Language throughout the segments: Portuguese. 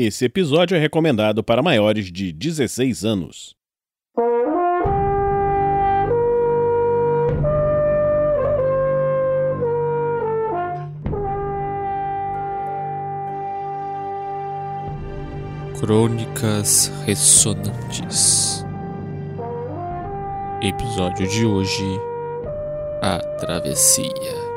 Esse episódio é recomendado para maiores de 16 anos. Crônicas Ressonantes. Episódio de hoje: A Travessia.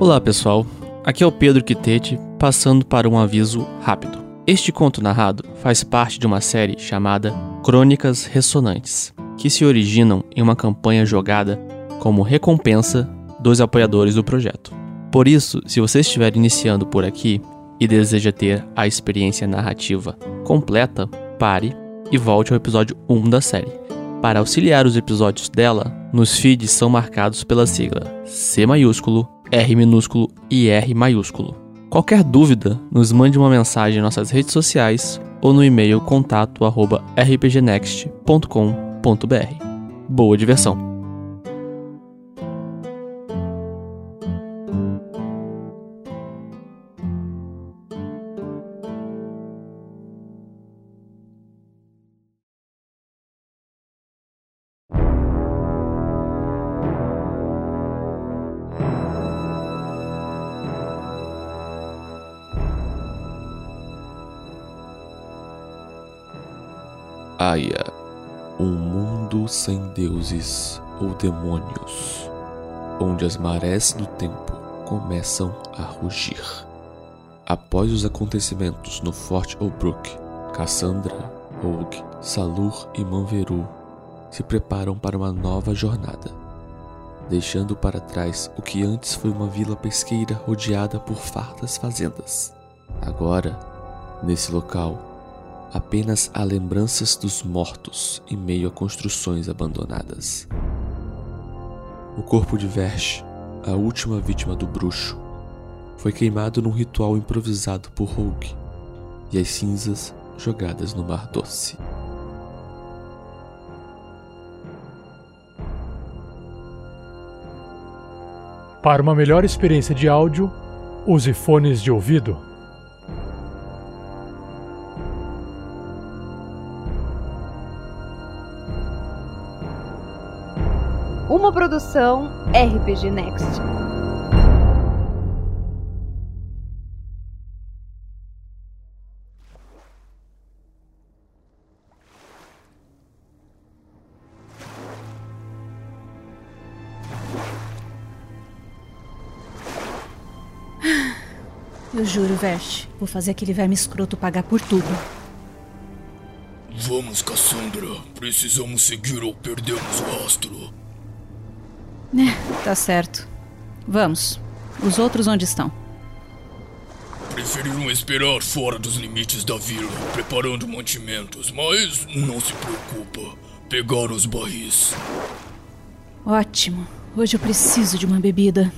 Olá pessoal, aqui é o Pedro Quitete, passando para um aviso rápido. Este conto narrado faz parte de uma série chamada Crônicas Ressonantes, que se originam em uma campanha jogada como recompensa dos apoiadores do projeto. Por isso, se você estiver iniciando por aqui e deseja ter a experiência narrativa completa, pare e volte ao episódio 1 da série. Para auxiliar os episódios dela, nos feeds são marcados pela sigla C maiúsculo R minúsculo e R maiúsculo. Qualquer dúvida, nos mande uma mensagem em nossas redes sociais ou no e-mail contato@rpgnext.com.br. Boa diversão! Aya, um mundo sem deuses ou demônios, onde as marés do tempo começam a rugir. Após os acontecimentos no Forte Obrook, Cassandra, Og, Salur e Manveru se preparam para uma nova jornada, deixando para trás o que antes foi uma vila pesqueira rodeada por fartas fazendas. Agora, nesse local, apenas há lembranças dos mortos em meio a construções abandonadas. O corpo de Versh, a última vítima do bruxo, foi queimado num ritual improvisado por Rogue e as cinzas jogadas no Mar Doce. Para uma melhor experiência de áudio, use fones de ouvido. Uma produção RPG Next. Eu juro, Veste, vou fazer aquele verme escroto pagar por tudo. Vamos, Cassandra. Precisamos seguir ou perdemos o rastro. É, tá certo. Vamos. Os outros onde estão? Preferiram esperar fora dos limites da vila, preparando mantimentos, mas não se preocupa. Pegaram os barris. Ótimo. Hoje eu preciso de uma bebida.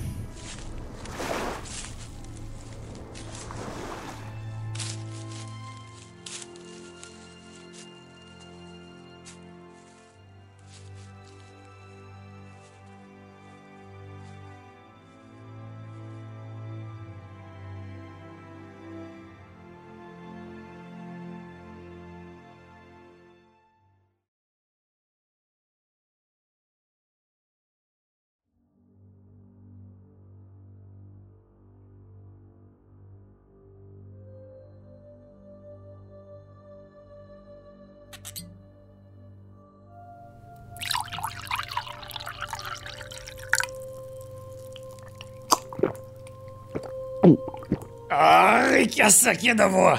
Ai, que saquinha da avó!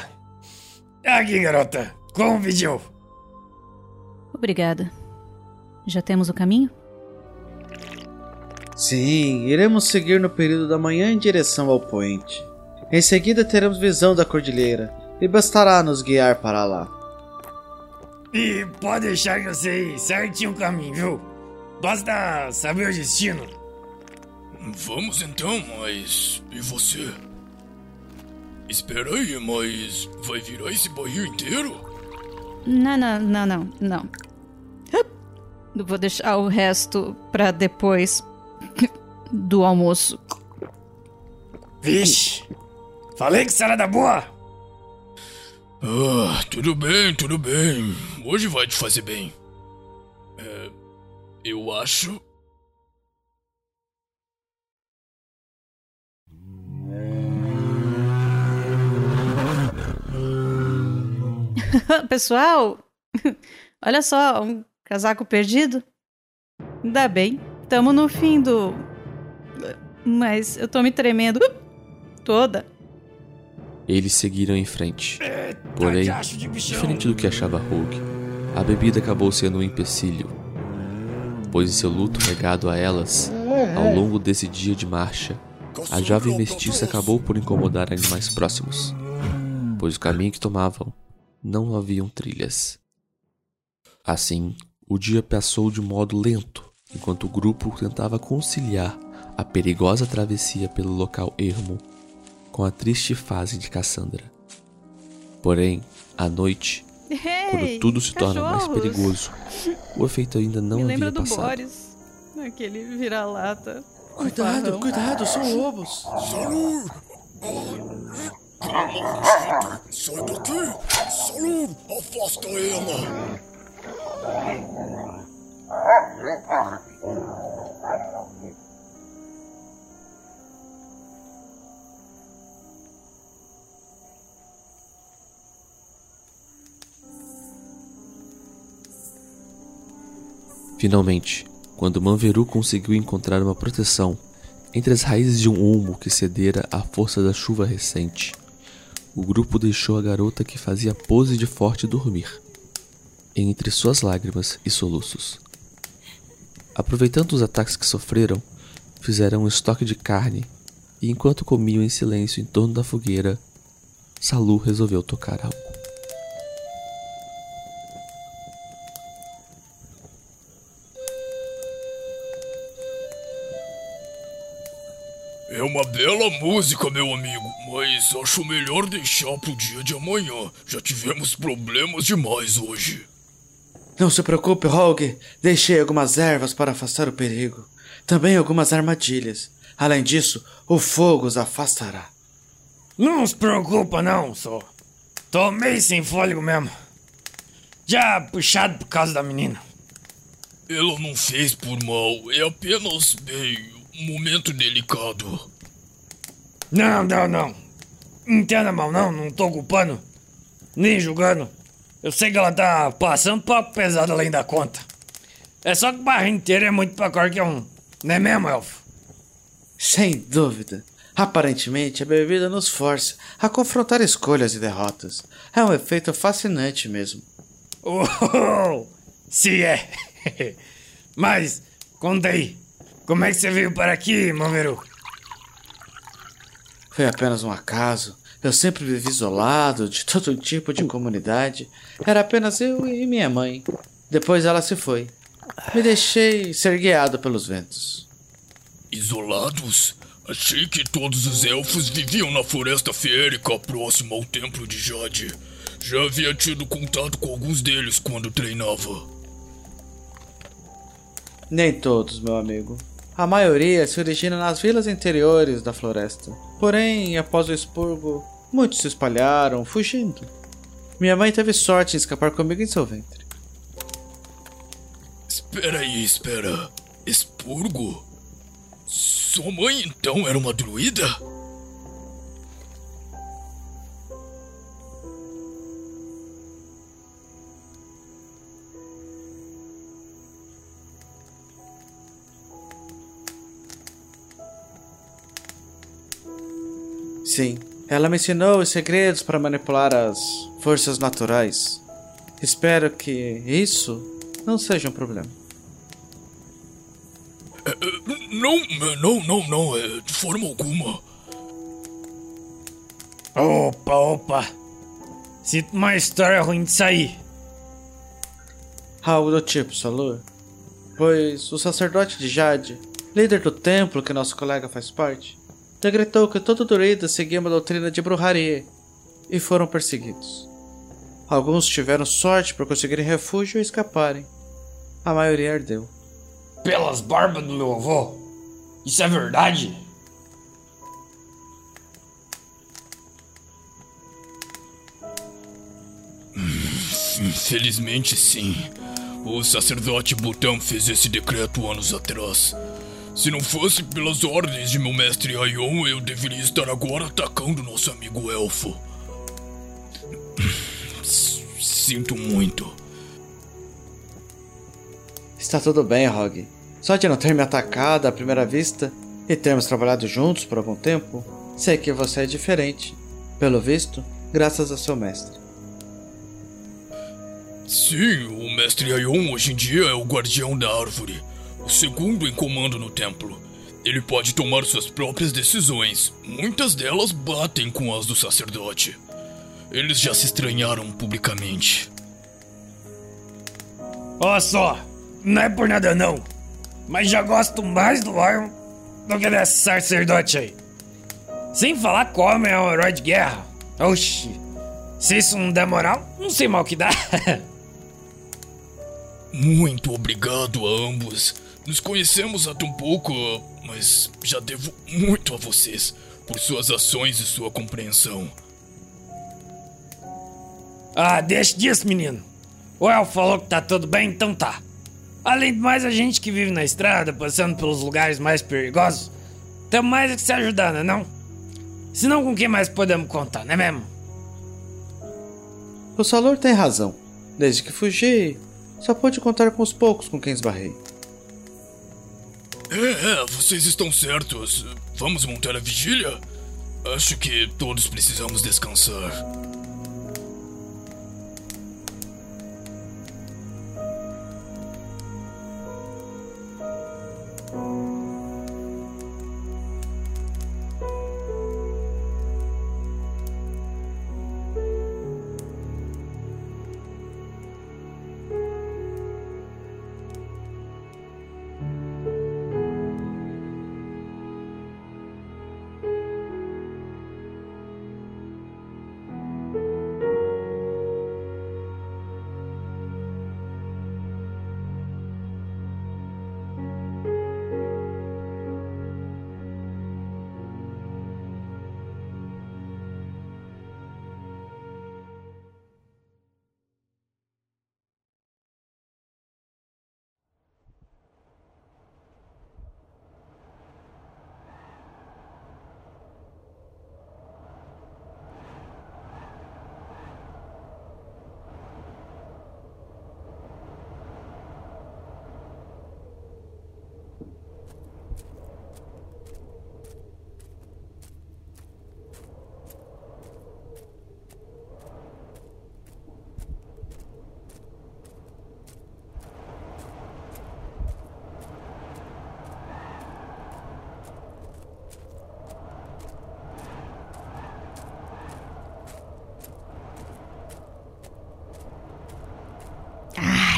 Aqui, garota, como pediu? Obrigada. Já temos o caminho? Sim, iremos seguir no período da manhã em direção ao poente. Em seguida teremos visão da cordilheira e bastará nos guiar para lá. E pode deixar que eu sei certinho o caminho, viu? Basta saber o destino. Vamos então, mas. E você? Espera aí, mas. Vai virar esse barril inteiro? Não, não, não, não, não. Vou deixar o resto pra depois do almoço. Vixe! Falei que salada boa! Ah, tudo bem, tudo bem. Hoje vai te fazer bem. É, eu acho. Pessoal, olha só, um casaco perdido. Ainda bem, tamo no fim do. Mas eu tô me tremendo toda. Eles seguiram em frente. Porém, diferente do que achava Rogue, a bebida acabou sendo um empecilho, pois em seu luto regado a elas, ao longo desse dia de marcha, a jovem mestiça acabou por incomodar animais próximos, pois o caminho que tomavam não haviam trilhas. Assim, o dia passou de modo lento, enquanto o grupo tentava conciliar a perigosa travessia pelo local ermo com a triste fase de Cassandra. Porém, à noite, quando tudo se torna mais cachorros. perigoso, o efeito ainda não Me havia lembra do passado. Boris, aquele vira-lata. Cuidado, cuidado, são lobos. Sai daqui! Salur! Afasta ela! Finalmente, quando Manveru conseguiu encontrar uma proteção entre as raízes de um ulmo que cedera à força da chuva recente, o grupo deixou a garota que fazia pose de forte dormir, entre suas lágrimas e soluços. Aproveitando os ataques que sofreram, fizeram um estoque de carne e, enquanto comiam em silêncio em torno da fogueira, Salu resolveu tocar algo. É uma bela música, meu amigo, mas acho melhor deixar pro dia de amanhã. Já tivemos problemas demais hoje. Não se preocupe, Rogue. Deixei algumas ervas para afastar o perigo. Também algumas armadilhas. Além disso, o fogo os afastará. Não se preocupa não, só. Tô meio sem fôlego mesmo. Já puxado por causa da menina. Ela não fez por mal, é apenas, bem, um momento delicado. Não, não, não. Entenda mal, não. Não tô culpando. Nem julgando. Eu sei que ela tá passando papo pesado além da conta. É só que o barro inteiro é muito pra qualquer um. Não é mesmo, Elfo? Sem dúvida. Aparentemente, a bebida nos força a confrontar escolhas e derrotas. É um efeito fascinante mesmo. Oh, se é. Mas, conta aí. Como é que você veio para aqui, Mameru? Foi apenas um acaso. Eu sempre vivi isolado de todo tipo de comunidade. Era apenas eu e minha mãe. Depois ela se foi. Me deixei ser guiado pelos ventos. Isolados? Achei que todos os elfos viviam na floresta feérica próxima ao templo de Jade. Já havia tido contato com alguns deles quando treinava. Nem todos, meu amigo. A maioria se origina nas vilas interiores da floresta. Porém, após o expurgo, muitos se espalharam, fugindo. Minha mãe teve sorte em escapar comigo em seu ventre. Espera aí, espera. Expurgo? Sua mãe então era uma druida? Sim, ela me ensinou os segredos para manipular as forças naturais. Espero que isso não seja um problema. Não, não, não, não, é de forma alguma. Opa, opa. Sinto uma história ruim disso aí. Algo do tipo, Salur. Pois o sacerdote de Jade, líder do templo que nosso colega faz parte, decretou que todo druida seguia uma doutrina de bruxaria e foram perseguidos. Alguns tiveram sorte por conseguirem refúgio e escaparem. A maioria ardeu. Pelas barbas do meu avô? Isso é verdade? Infelizmente, sim. O sacerdote Butão fez esse decreto anos atrás. Se não fosse pelas ordens de meu mestre Aion, eu deveria estar agora atacando nosso amigo elfo. Sinto muito. Está tudo bem, Rog. Só de não ter me atacado à primeira vista e termos trabalhado juntos por algum tempo, sei que você é diferente. Pelo visto, graças a seu mestre. Sim, o mestre Aion hoje em dia é o guardião da árvore, o segundo em comando no templo. Ele pode tomar suas próprias decisões. Muitas delas batem com as do sacerdote. Eles já se estranharam publicamente. Olha só, não é por nada não, mas já gosto mais do Lion do que desse sacerdote aí. Sem falar que o homem é um herói de guerra. Oxi, se isso não der moral, não sei mal que dá. Muito obrigado a ambos. Nos conhecemos há tão pouco, mas já devo muito a vocês por suas ações e sua compreensão. ah, deixa disso, menino. O El falou que tá tudo bem, então tá. Além do mais, a gente que vive na estrada, passando pelos lugares mais perigosos, tem mais é que se ajudar, né não? Senão com quem mais podemos contar, não é mesmo? O Salor tem razão. Desde que fugi, só pude contar com os poucos com quem esbarrei. É, é, vocês estão certos. Vamos montar a vigília? Acho que todos precisamos descansar.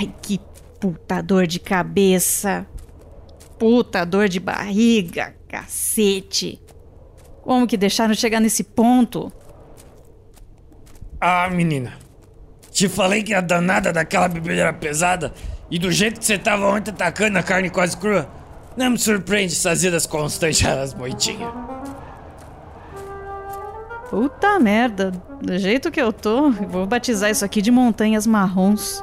Ai, que puta dor de cabeça. Puta dor de barriga, cacete. Como que deixaram chegar nesse ponto? Ah, menina. Te falei que a danada daquela bebida era pesada e do jeito que você tava ontem atacando a carne quase crua, não me surpreende essas idas constantes às moitinhas. Puta merda. Do jeito que eu tô, eu vou batizar isso aqui de montanhas marrons.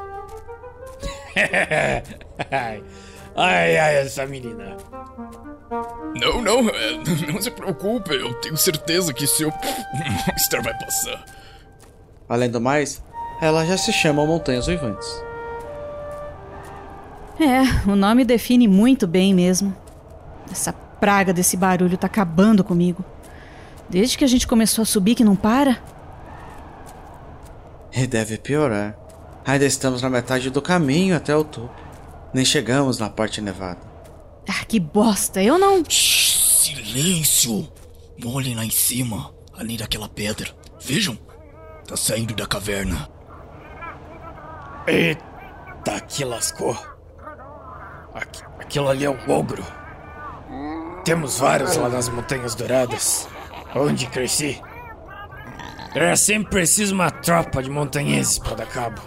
ai, ai, essa menina. Não, não, é, não se preocupe. Eu tenho certeza que seu mal-estar vai passar. Além do mais, ela já se chama Montanhas Uivantes. É, o nome define muito bem mesmo. Essa praga desse barulho tá acabando comigo. Desde que a gente começou a subir que não para. E deve piorar. Ainda estamos na metade do caminho até o topo. Nem chegamos na parte nevada. Ah, que bosta, eu não. Shhh, silêncio! Olhem lá em cima, além daquela pedra. Vejam, tá saindo da caverna. Eita, que lascou. Aqu- aquilo ali é um ogro. Temos vários lá nas Montanhas Douradas, onde cresci. Era sempre preciso uma tropa de montanheses pra dar cabo.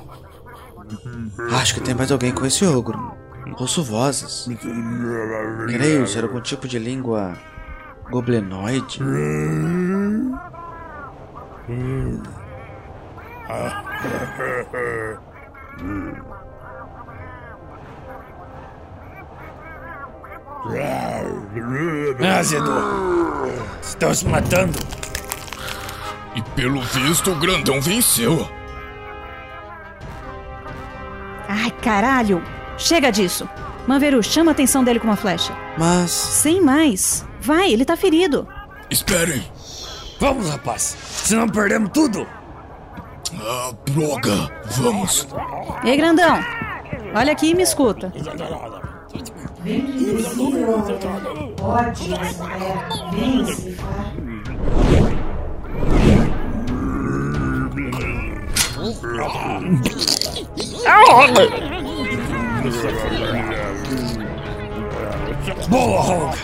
Acho que tem mais alguém com esse ogro. Ouço vozes. Creio ser algum tipo de língua goblinoide. Ah, Zedu, estão se matando. E pelo visto, o grandão venceu. Ai, caralho! Chega disso! Manveru, chama a atenção dele com uma flecha. Mas Sem mais. Vai, ele tá ferido. Esperem. Vamos, rapaz, senão perdemos tudo. Ah, droga. Vamos. Ei, grandão! Olha aqui e me escuta. Boa, Hulk.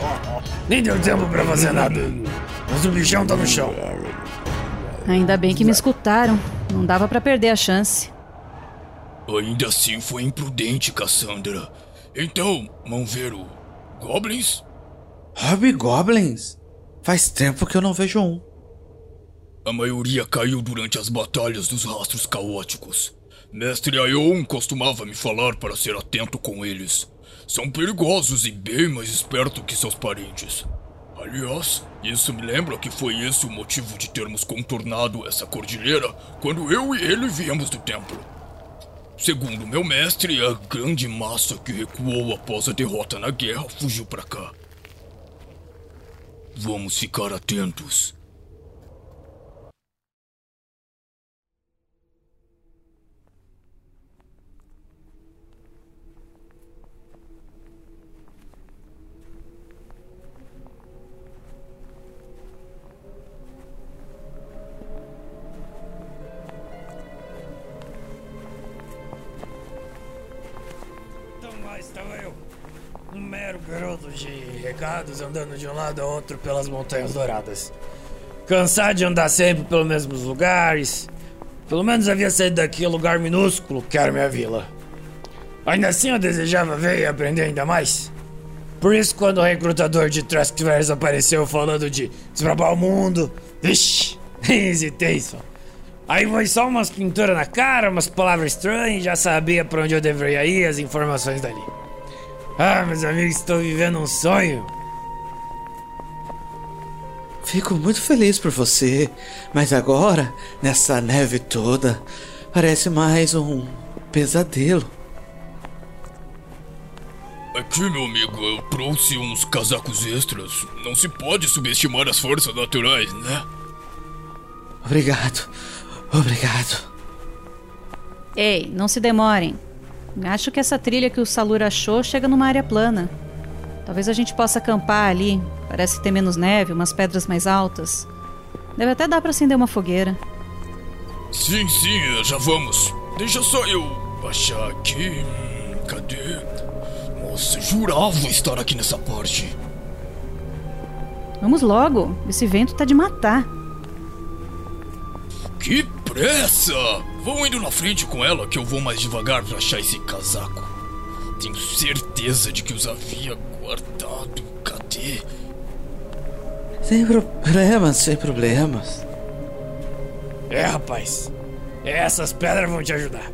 Nem deu tempo pra fazer nada. Mas o bichão tá no chão. Ainda bem que me escutaram. Não dava pra perder a chance. Ainda assim foi imprudente, Cassandra. Então, Manvero, goblins? hobgoblins? Faz tempo que eu não vejo um. A maioria caiu durante as batalhas dos rastros caóticos. Mestre Aion costumava me falar para ser atento com eles. São perigosos e bem mais espertos que seus parentes. Aliás, isso me lembra que foi esse o motivo de termos contornado essa cordilheira quando eu e ele viemos do templo. Segundo meu mestre, a grande massa que recuou após a derrota na guerra fugiu para cá. Vamos ficar atentos. Mero garoto de recados andando de um lado a outro pelas Montanhas Douradas. Cansado de andar sempre pelos mesmos lugares. Pelo menos havia saído daquele lugar minúsculo que era minha vila. Ainda assim eu desejava ver e aprender ainda mais. Por isso, quando o recrutador de Traskverse apareceu falando de desbravar o mundo, vixi, nem hesitei só. Aí foi só umas pinturas na cara, umas palavras estranhas já sabia pra onde eu deveria ir as informações dali. Ah, meus amigos, estou vivendo um sonho. Fico muito feliz por você, mas agora, nessa neve toda, parece mais um pesadelo. Aqui, meu amigo, eu trouxe uns casacos extras. Não se pode subestimar as forças naturais, né? Obrigado, obrigado. Ei, não se demorem. Acho que essa trilha que o Salur achou chega numa área plana. Talvez a gente possa acampar ali. Parece ter menos neve, umas pedras mais altas. Deve até dar pra acender uma fogueira. Sim, sim, já vamos. Deixa só eu achar aqui. Cadê? Nossa, jurava estar aqui nessa parte. Vamos logo. Esse vento tá de matar. Que pressa! Vão indo na frente com ela que eu vou mais devagar pra achar esse casaco. Tenho certeza de que os havia guardado. Cadê? Sem problemas, sem problemas. É, rapaz. Essas pedras vão te ajudar.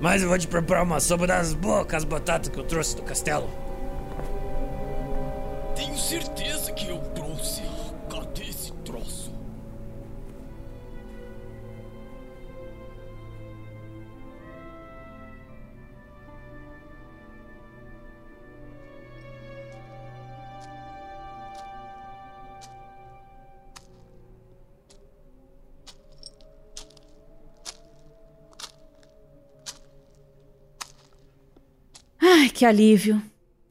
Mas eu vou te preparar uma sopa das bocas batatas que eu trouxe do castelo. Tenho certeza que eu que alívio.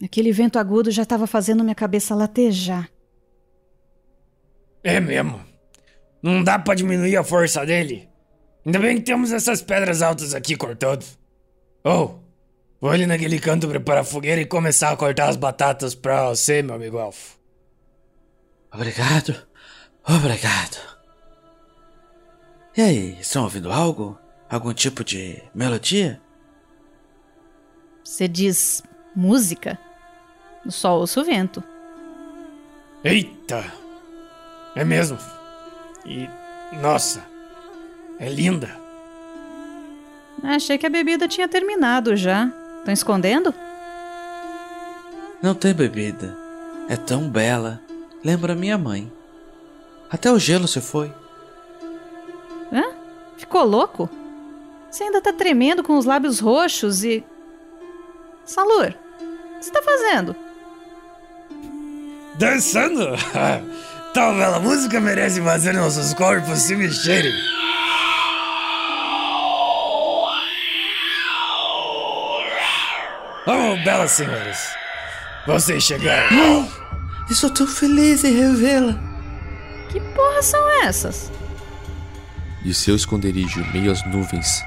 Aquele vento agudo já estava fazendo minha cabeça latejar. É mesmo. Não dá pra diminuir a força dele. Ainda bem que temos essas pedras altas aqui cortando. Oh, vou ali naquele canto preparar a fogueira e começar a cortar as batatas pra você, meu amigo elfo. Obrigado. Obrigado. E aí, estão ouvindo algo? Algum tipo de melodia? Você diz música? Eu só ouço o vento. Eita! É mesmo. E. Nossa! É linda! Achei que a bebida tinha terminado já. Estão escondendo? Não tem bebida. É tão bela. Lembra minha mãe. Até o gelo se foi. Hã? Ficou louco? Você ainda tá tremendo com os lábios roxos e. Salur, o que você tá fazendo? Dançando? Tal bela música merece fazer nossos corpos se mexerem. Oh, belas senhoras. Vocês chegaram. Mãe, estou tão feliz em revê-la. Que porra são essas? De seu esconderijo, meio às nuvens,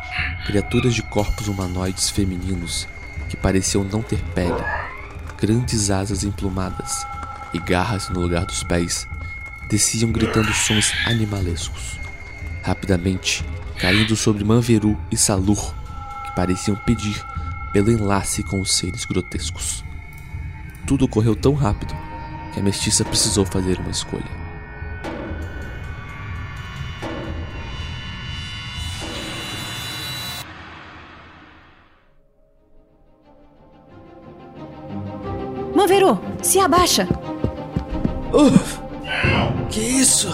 criaturas de corpos humanoides femininos que pareciam não ter pele, grandes asas emplumadas e garras no lugar dos pés, desciam gritando sons animalescos. Rapidamente, caindo sobre Manveru e Salur, que pareciam pedir pelo enlace com os seres grotescos. Tudo ocorreu tão rápido que a mestiça precisou fazer uma escolha. Se abaixa! Uf! Que isso?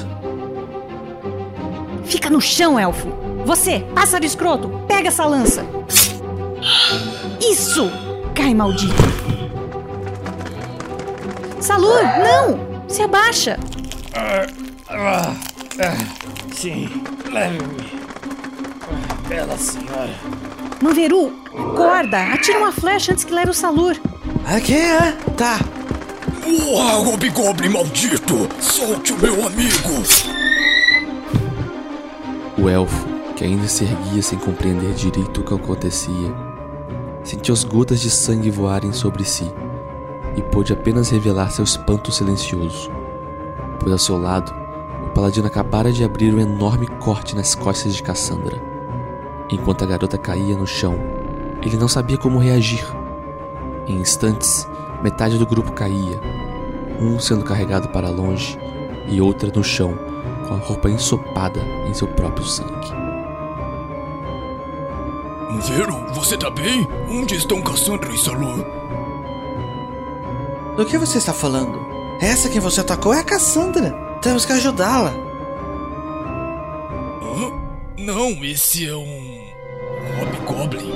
Fica no chão, elfo! Você, pássaro escroto, pega essa lança! Isso! Cai, maldito! Salur, não! Se abaixa! Ah, ah, ah, sim, leve-me. Bela senhora. Manveru, acorda! Atira uma flecha antes que leve o Salur! Aqui é? Tá. Uau, Hobgoblin maldito! Solte o meu amigo! O elfo, que ainda se erguia sem compreender direito o que acontecia, sentiu as gotas de sangue voarem sobre si e pôde apenas revelar seu espanto silencioso, pois ao seu lado, o paladino acabara de abrir um enorme corte nas costas de Cassandra. Enquanto a garota caía no chão, ele não sabia como reagir. Em instantes, metade do grupo caía, um sendo carregado para longe e outra no chão, com a roupa ensopada em seu próprio sangue. Vero, você tá bem? Onde estão Cassandra e Salur? Do que você está falando? Essa quem você atacou é a Cassandra. Temos que ajudá-la. Hã? Não, esse é um. Hobgoblin.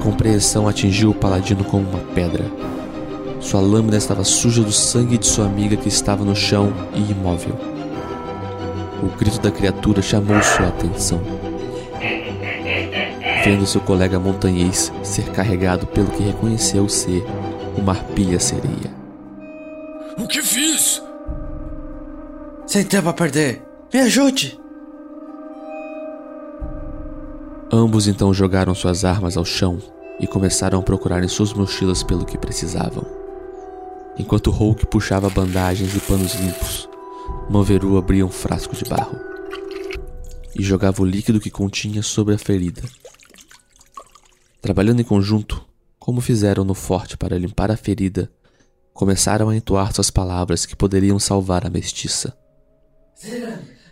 A compreensão atingiu o paladino como uma pedra. Sua lâmina estava suja do sangue de sua amiga que estava no chão e imóvel. O grito da criatura chamou sua atenção. Vendo seu colega montanhês ser carregado pelo que reconheceu ser uma arpia sereia. O que fiz? Sem tempo a perder. Me ajude. Ambos então jogaram suas armas ao chão e começaram a procurar em suas mochilas pelo que precisavam. Enquanto Hulk puxava bandagens e panos limpos, Manveru abria um frasco de barro e jogava o líquido que continha sobre a ferida. Trabalhando em conjunto, como fizeram no forte para limpar a ferida, começaram a entoar suas palavras que poderiam salvar a mestiça.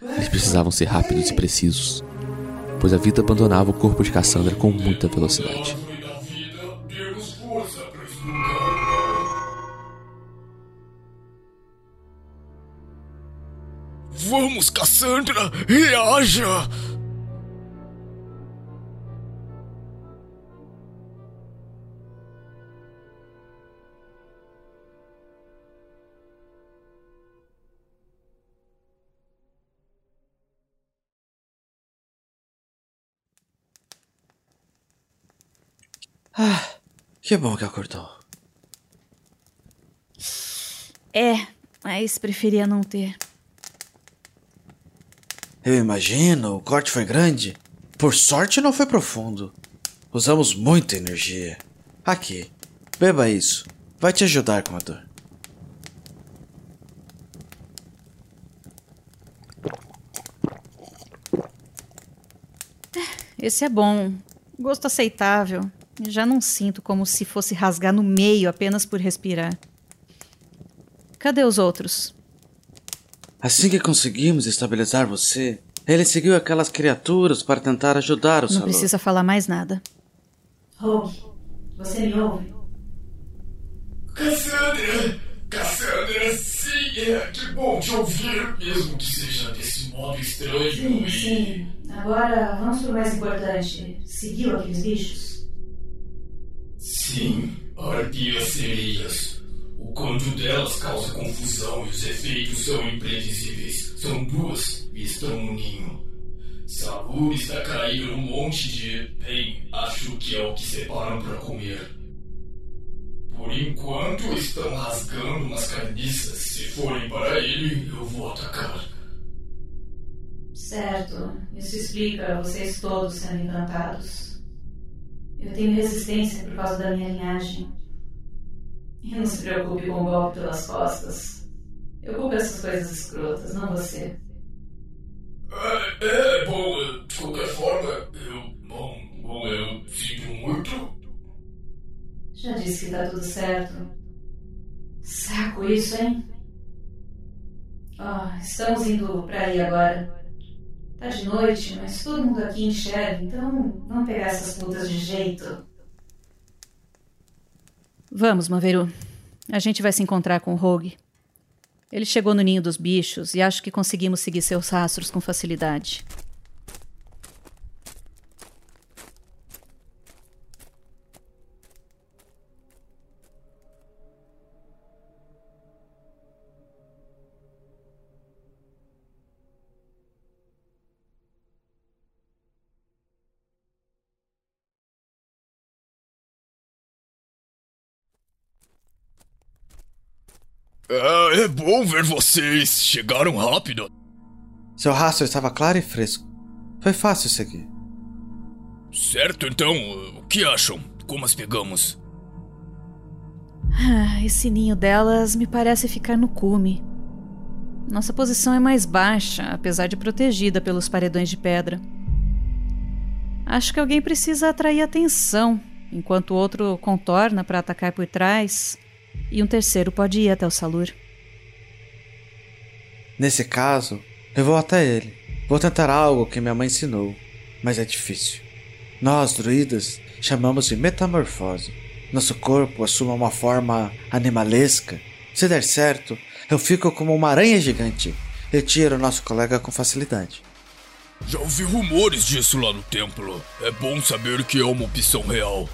Eles precisavam ser rápidos e precisos, pois a vida abandonava o corpo de Cassandra com muita velocidade. Vamos, Cassandra! Reaja! Ah, Que bom que acordou. É, mas preferia não ter. Eu imagino, o corte foi grande. Por sorte não foi profundo. Usamos muita energia. Aqui, beba isso. Vai te ajudar com a dor. Esse é bom. Gosto aceitável. Já não sinto como se fosse rasgar no meio apenas por respirar. Cadê os outros? Assim que conseguimos estabilizar você, ele seguiu aquelas criaturas para tentar ajudar o Não Salô. precisa falar mais nada. Rogue, você me ouve? Cassandra! Cassandra, sim, é que bom te ouvir, mesmo que seja desse modo estranho. Sim, e- sim. Agora vamos pro mais importante. Seguiu aqueles bichos? Sim, arpias sereias. O quanto delas causa confusão e os efeitos são imprevisíveis. São duas e estão no ninho. Sabur está caindo num monte de. Bem, acho que é o que separam para comer. Por enquanto estão rasgando umas carniças. Se forem para ele, eu vou atacar. Certo. Isso explica vocês todos sendo encantados. Eu tenho resistência por causa da minha linhagem. E não se preocupe com o golpe pelas costas. Eu culpo essas coisas escrotas, não você. É, é bom, é, de qualquer forma, eu. Bom, bom, eu sinto muito. Já disse que tá tudo certo. Saco isso, hein? Ó, estamos indo pra aí agora. Tá de noite, mas todo mundo aqui enxerga, então vamos pegar essas putas de jeito. Vamos, Maveru. A gente vai se encontrar com o Rogue. Ele chegou no ninho dos bichos e acho que conseguimos seguir seus rastros com facilidade. É, é bom ver vocês. Chegaram rápido. Seu rastro estava claro e fresco. Foi fácil seguir. Certo, então, o que acham? Como as pegamos? Ah, esse ninho delas me parece ficar no cume. Nossa posição é mais baixa, apesar de protegida pelos paredões de pedra. Acho que alguém precisa atrair atenção, enquanto o outro contorna para atacar por trás, e um terceiro pode ir até o Salur. Nesse caso, eu vou até ele. Vou tentar algo que minha mãe ensinou, mas é difícil. Nós, druidas, chamamos de metamorfose. Nosso corpo assume uma forma animalesca. Se der certo, eu fico como uma aranha gigante e tiro nosso colega com facilidade. Já ouvi rumores disso lá no templo. É bom saber que é uma opção real.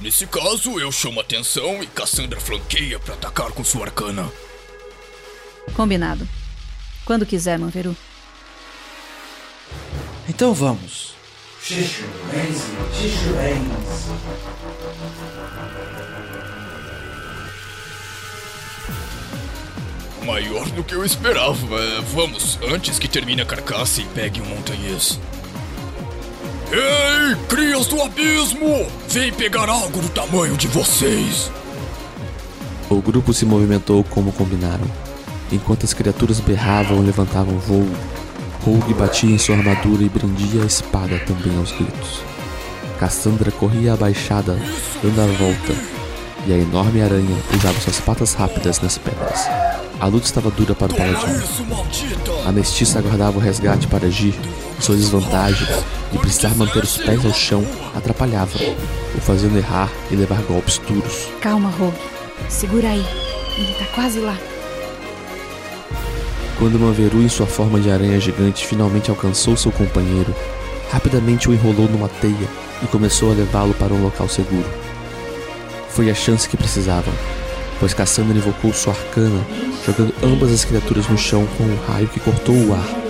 Nesse caso, eu chamo atenção e Cassandra flanqueia para atacar com sua arcana. Combinado. Quando quiser, Manveru. Então vamos. Maior do que eu esperava. Vamos, antes que termine a carcaça e pegue um montanhês. Ei, crias do abismo! Vem pegar algo do tamanho de vocês! O grupo se movimentou como combinaram. Enquanto as criaturas berravam e levantavam voo, Rogue batia em sua armadura e brandia a espada também aos gritos. Cassandra corria abaixada, dando a volta, e a enorme aranha usava suas patas rápidas nas pedras. A luta estava dura para o paladino. A mestiça aguardava o resgate para agir. Sua desvantagem de precisar manter os pés ao chão atrapalhava, o fazendo errar e levar golpes duros. Calma, Rogue. Segura aí. Ele tá quase lá. Quando Manveru, em sua forma de aranha gigante, finalmente alcançou seu companheiro, rapidamente o enrolou numa teia e começou a levá-lo para um local seguro. Foi a chance que precisavam, pois Cassandra invocou sua arcana, jogando ambas as criaturas no chão com um raio que cortou o ar.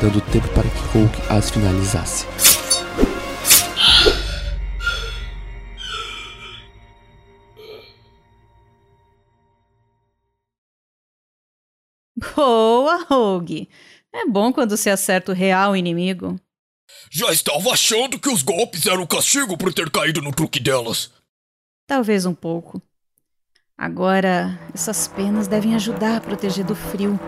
dando tempo para que Hulk as finalizasse. Boa, Rogue. É bom quando se acerta o real inimigo. Já estava achando que os golpes eram castigo por ter caído no truque delas. Talvez um pouco. Agora, essas penas devem ajudar a proteger do frio.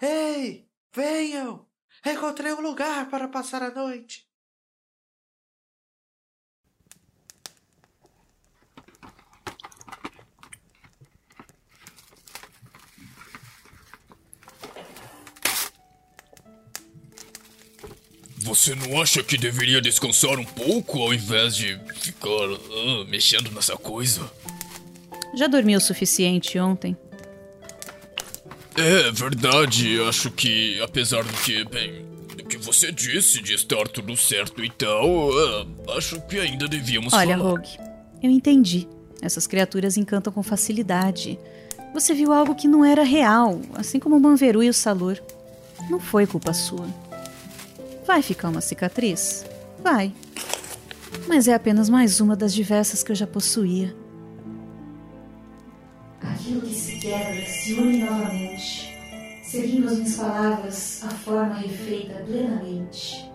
Ei, venham! Encontrei um lugar para passar a noite. Você não acha que deveria descansar um pouco ao invés de ficar ah, mexendo nessa coisa? Já dormi o suficiente ontem. É verdade, acho que apesar do que, bem, do que você disse de estar tudo certo e tal, ah, acho que ainda devíamos Olha, falar. Rogue, eu entendi. Essas criaturas encantam com facilidade. Você viu algo que não era real, assim como o Manveru e o Salur. Não foi culpa sua. Vai ficar uma cicatriz? Vai. Mas é apenas mais uma das diversas que eu já possuía. Aquilo que se quebra se une novamente, seguindo as minhas palavras, a forma refeita plenamente.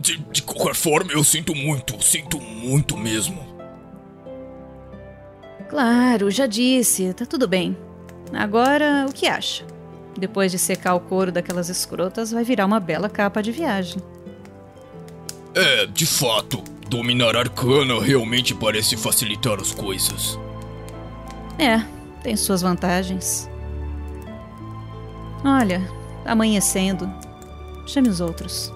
De, de qualquer forma, eu sinto muito, sinto muito mesmo. Claro, já disse, tá tudo bem. Agora, o que acha? Depois de secar o couro daquelas escrotas, vai virar uma bela capa de viagem. É, de fato, dominar arcana realmente parece facilitar as coisas. É, tem suas vantagens. Olha, amanhecendo. Chame os outros.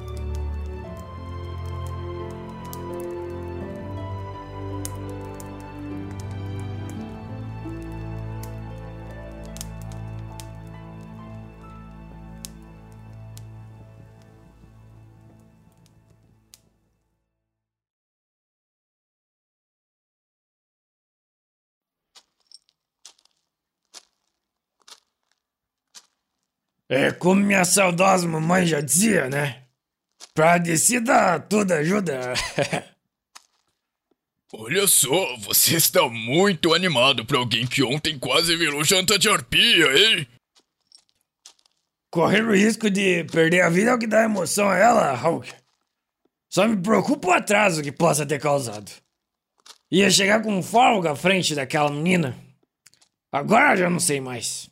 É como minha saudosa mamãe já dizia, né? Pra descida, tudo ajuda. Olha só, você está muito animado pra alguém que ontem quase virou janta de arpia, hein? Correr o risco de perder a vida é o que dá emoção a ela, Hulk. Só me preocupa o atraso que possa ter causado. Ia chegar com folga à frente daquela menina. Agora já não sei mais.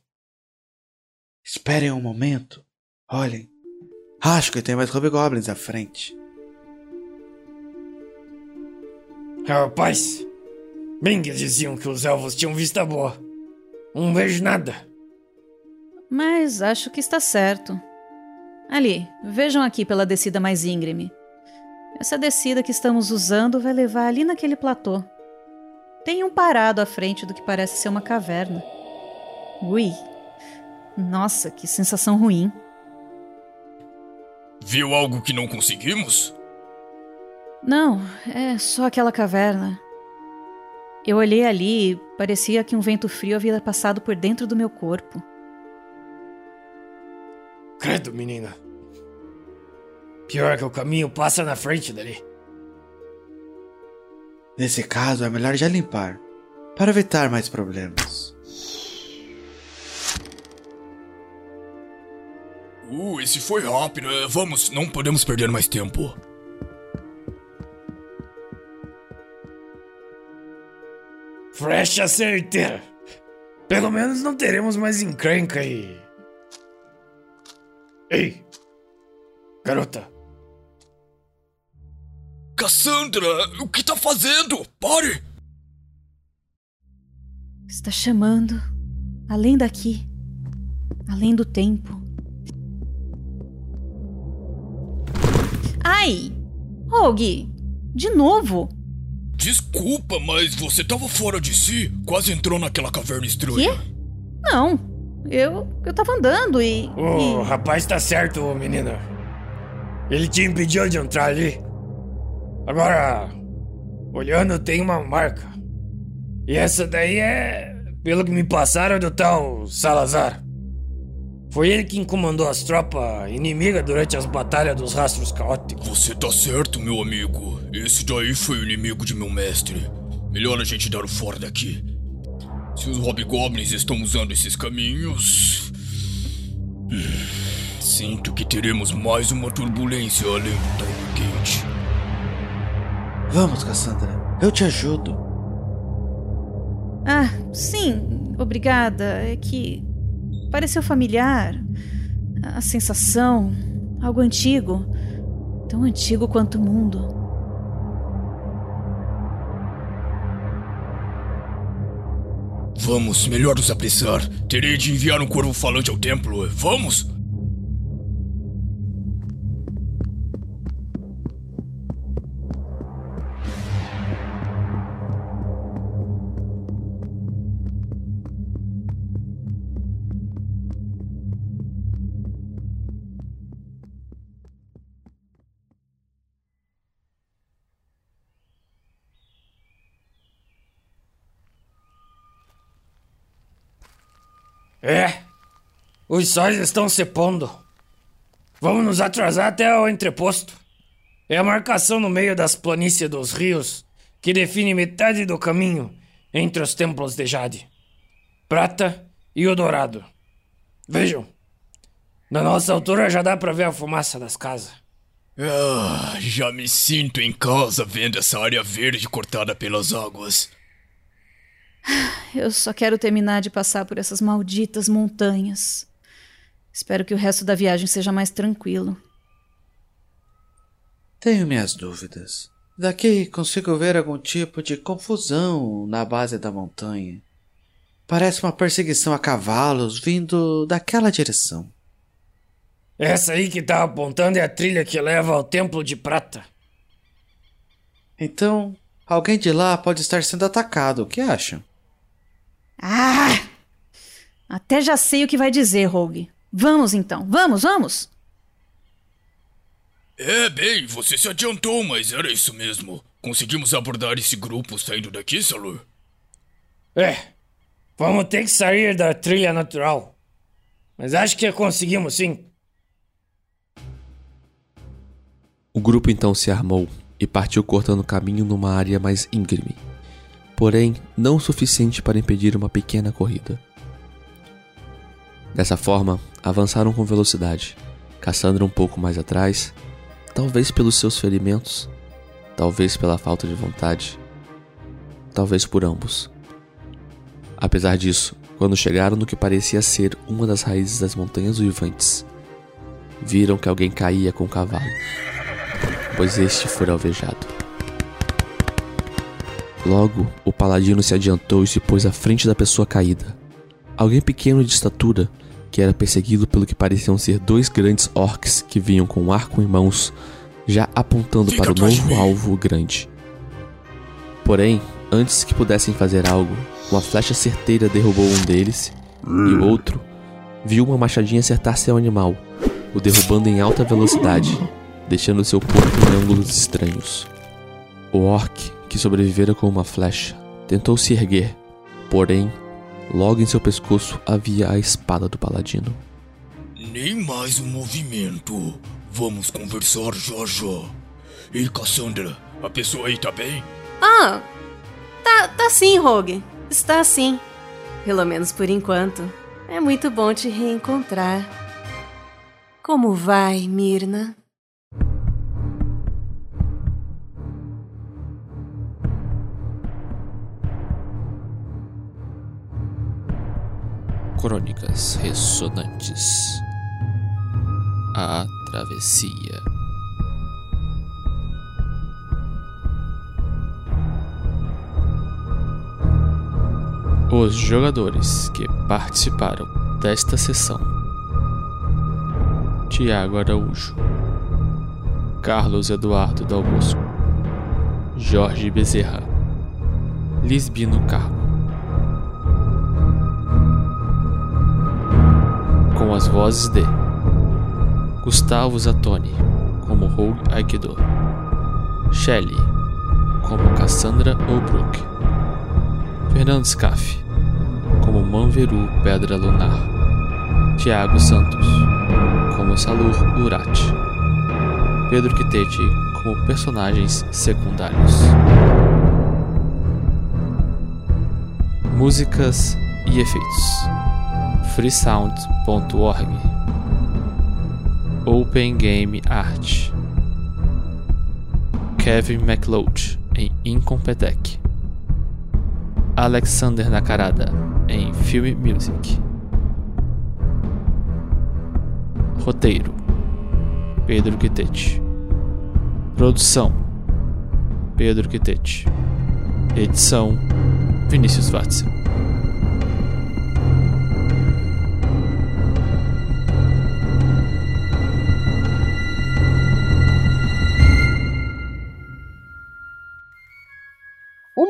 Esperem um momento. Olhem. Acho que tem mais Hobgoblins à frente. Rapaz, bem que diziam que os elfos tinham vista boa. Não vejo nada. Mas acho que está certo. Ali, vejam aqui pela descida mais íngreme. Essa descida que estamos usando vai levar ali naquele platô. Tem um parado à frente do que parece ser uma caverna. Ui. Nossa, que sensação ruim. Viu algo que não conseguimos? Não, é só aquela caverna. Eu olhei ali e parecia que um vento frio havia passado por dentro do meu corpo. Credo, menina. Pior que o caminho passa na frente dali. Nesse caso, é melhor já limpar, para evitar mais problemas. Uh, esse foi rápido. É, Vamos, não podemos perder mais tempo. Frecha certeira. Pelo menos não teremos mais encrenca e. Ei! Garota, Cassandra, o que tá fazendo? Pare! Está chamando. Além daqui. Além do tempo. Ai! Rogue! De novo! Desculpa, mas você tava fora de si? Quase entrou naquela caverna estranha. Quê? Não. Eu. Eu tava andando e. o e- rapaz tá certo, menina. Ele te impediu de entrar ali. Agora, olhando, tem uma marca. E essa daí é, pelo que me passaram, do tal Salazar. Foi ele quem comandou as tropas inimigas durante as batalhas dos rastros caóticos. Você tá certo, meu amigo. Esse daí foi o inimigo de meu mestre. Melhor a gente dar o fora daqui. Se os hobgoblins estão usando esses caminhos. Sinto que teremos mais uma turbulência além do Time Gate. Vamos, Cassandra. Eu te ajudo. Ah, sim, obrigada. É que pareceu familiar. A sensação, algo antigo, tão antigo quanto o mundo. Vamos, melhor nos apressar. Terei de enviar um corvo falante ao templo. Vamos? É. Os sóis estão se pondo. Vamos nos atrasar até o entreposto. É a marcação no meio das planícies dos rios que define metade do caminho entre os templos de Jade, Prata e o Dourado. Vejam, na nossa altura já dá pra ver a fumaça das casas. Ah, já me sinto em casa vendo essa área verde cortada pelas águas. Eu só quero terminar de passar por essas malditas montanhas. Espero que o resto da viagem seja mais tranquilo. Tenho minhas dúvidas. Daqui consigo ver algum tipo de confusão na base da montanha. Parece uma perseguição a cavalos vindo daquela direção. Essa aí que tá apontando é a trilha que leva ao Templo de Prata. Então, alguém de lá pode estar sendo atacado, o que acham? Ah! Até já sei o que vai dizer, Rogue. Vamos então, vamos, vamos! É, bem, você se adiantou, mas era isso mesmo. Conseguimos abordar esse grupo saindo daqui, Salur? É, vamos ter que sair da trilha natural. Mas acho que conseguimos sim. O grupo então se armou e partiu cortando caminho numa área mais íngreme, porém não o suficiente para impedir uma pequena corrida. Dessa forma, avançaram com velocidade, Cassandra um pouco mais atrás, talvez pelos seus ferimentos, talvez pela falta de vontade, talvez por ambos. Apesar disso, quando chegaram no que parecia ser uma das raízes das montanhas uivantes, viram que alguém caía com o cavalo, pois este fora alvejado. Logo, o paladino se adiantou e se pôs à frente da pessoa caída. Alguém pequeno de estatura, que era perseguido pelo que pareciam ser dois grandes orcs que vinham com um arco em mãos, já apontando Fica para o novo alvo grande. Porém, antes que pudessem fazer algo, uma flecha certeira derrubou um deles e o outro viu uma machadinha acertar seu animal, o derrubando em alta velocidade, deixando seu corpo em ângulos estranhos. O orc, que sobrevivera com uma flecha, tentou se erguer, porém, logo em seu pescoço havia a espada do paladino. Nem mais um movimento. Vamos conversar já já. Ei, Cassandra, a pessoa aí tá bem? Ah, tá, tá sim, Rogue. Está sim. Pelo menos por enquanto. É muito bom te reencontrar. Como vai, Mirna? Crônicas Ressonantes. A Travessia. Os jogadores que participaram desta sessão: Tiago Araújo, Carlos Eduardo Dal Bosco, Jorge Bezerra, Lisbino Carmo. Com as vozes de Gustavo Zatoni, como Rogue Aikido, Shelley, como Cassandra Obrook. Fernando Scaff, como Manveru Pedra Lunar. Tiago Santos, como Salur Urati. Pedro Quitete como personagens secundários. Músicas e efeitos. freesound.org Open Game Art. Kevin MacLeod em Incompetech. Alexander Nakarada em Film Music. Roteiro Pedro Quitete. Produção Pedro Quitete. Edição Vinícius Watson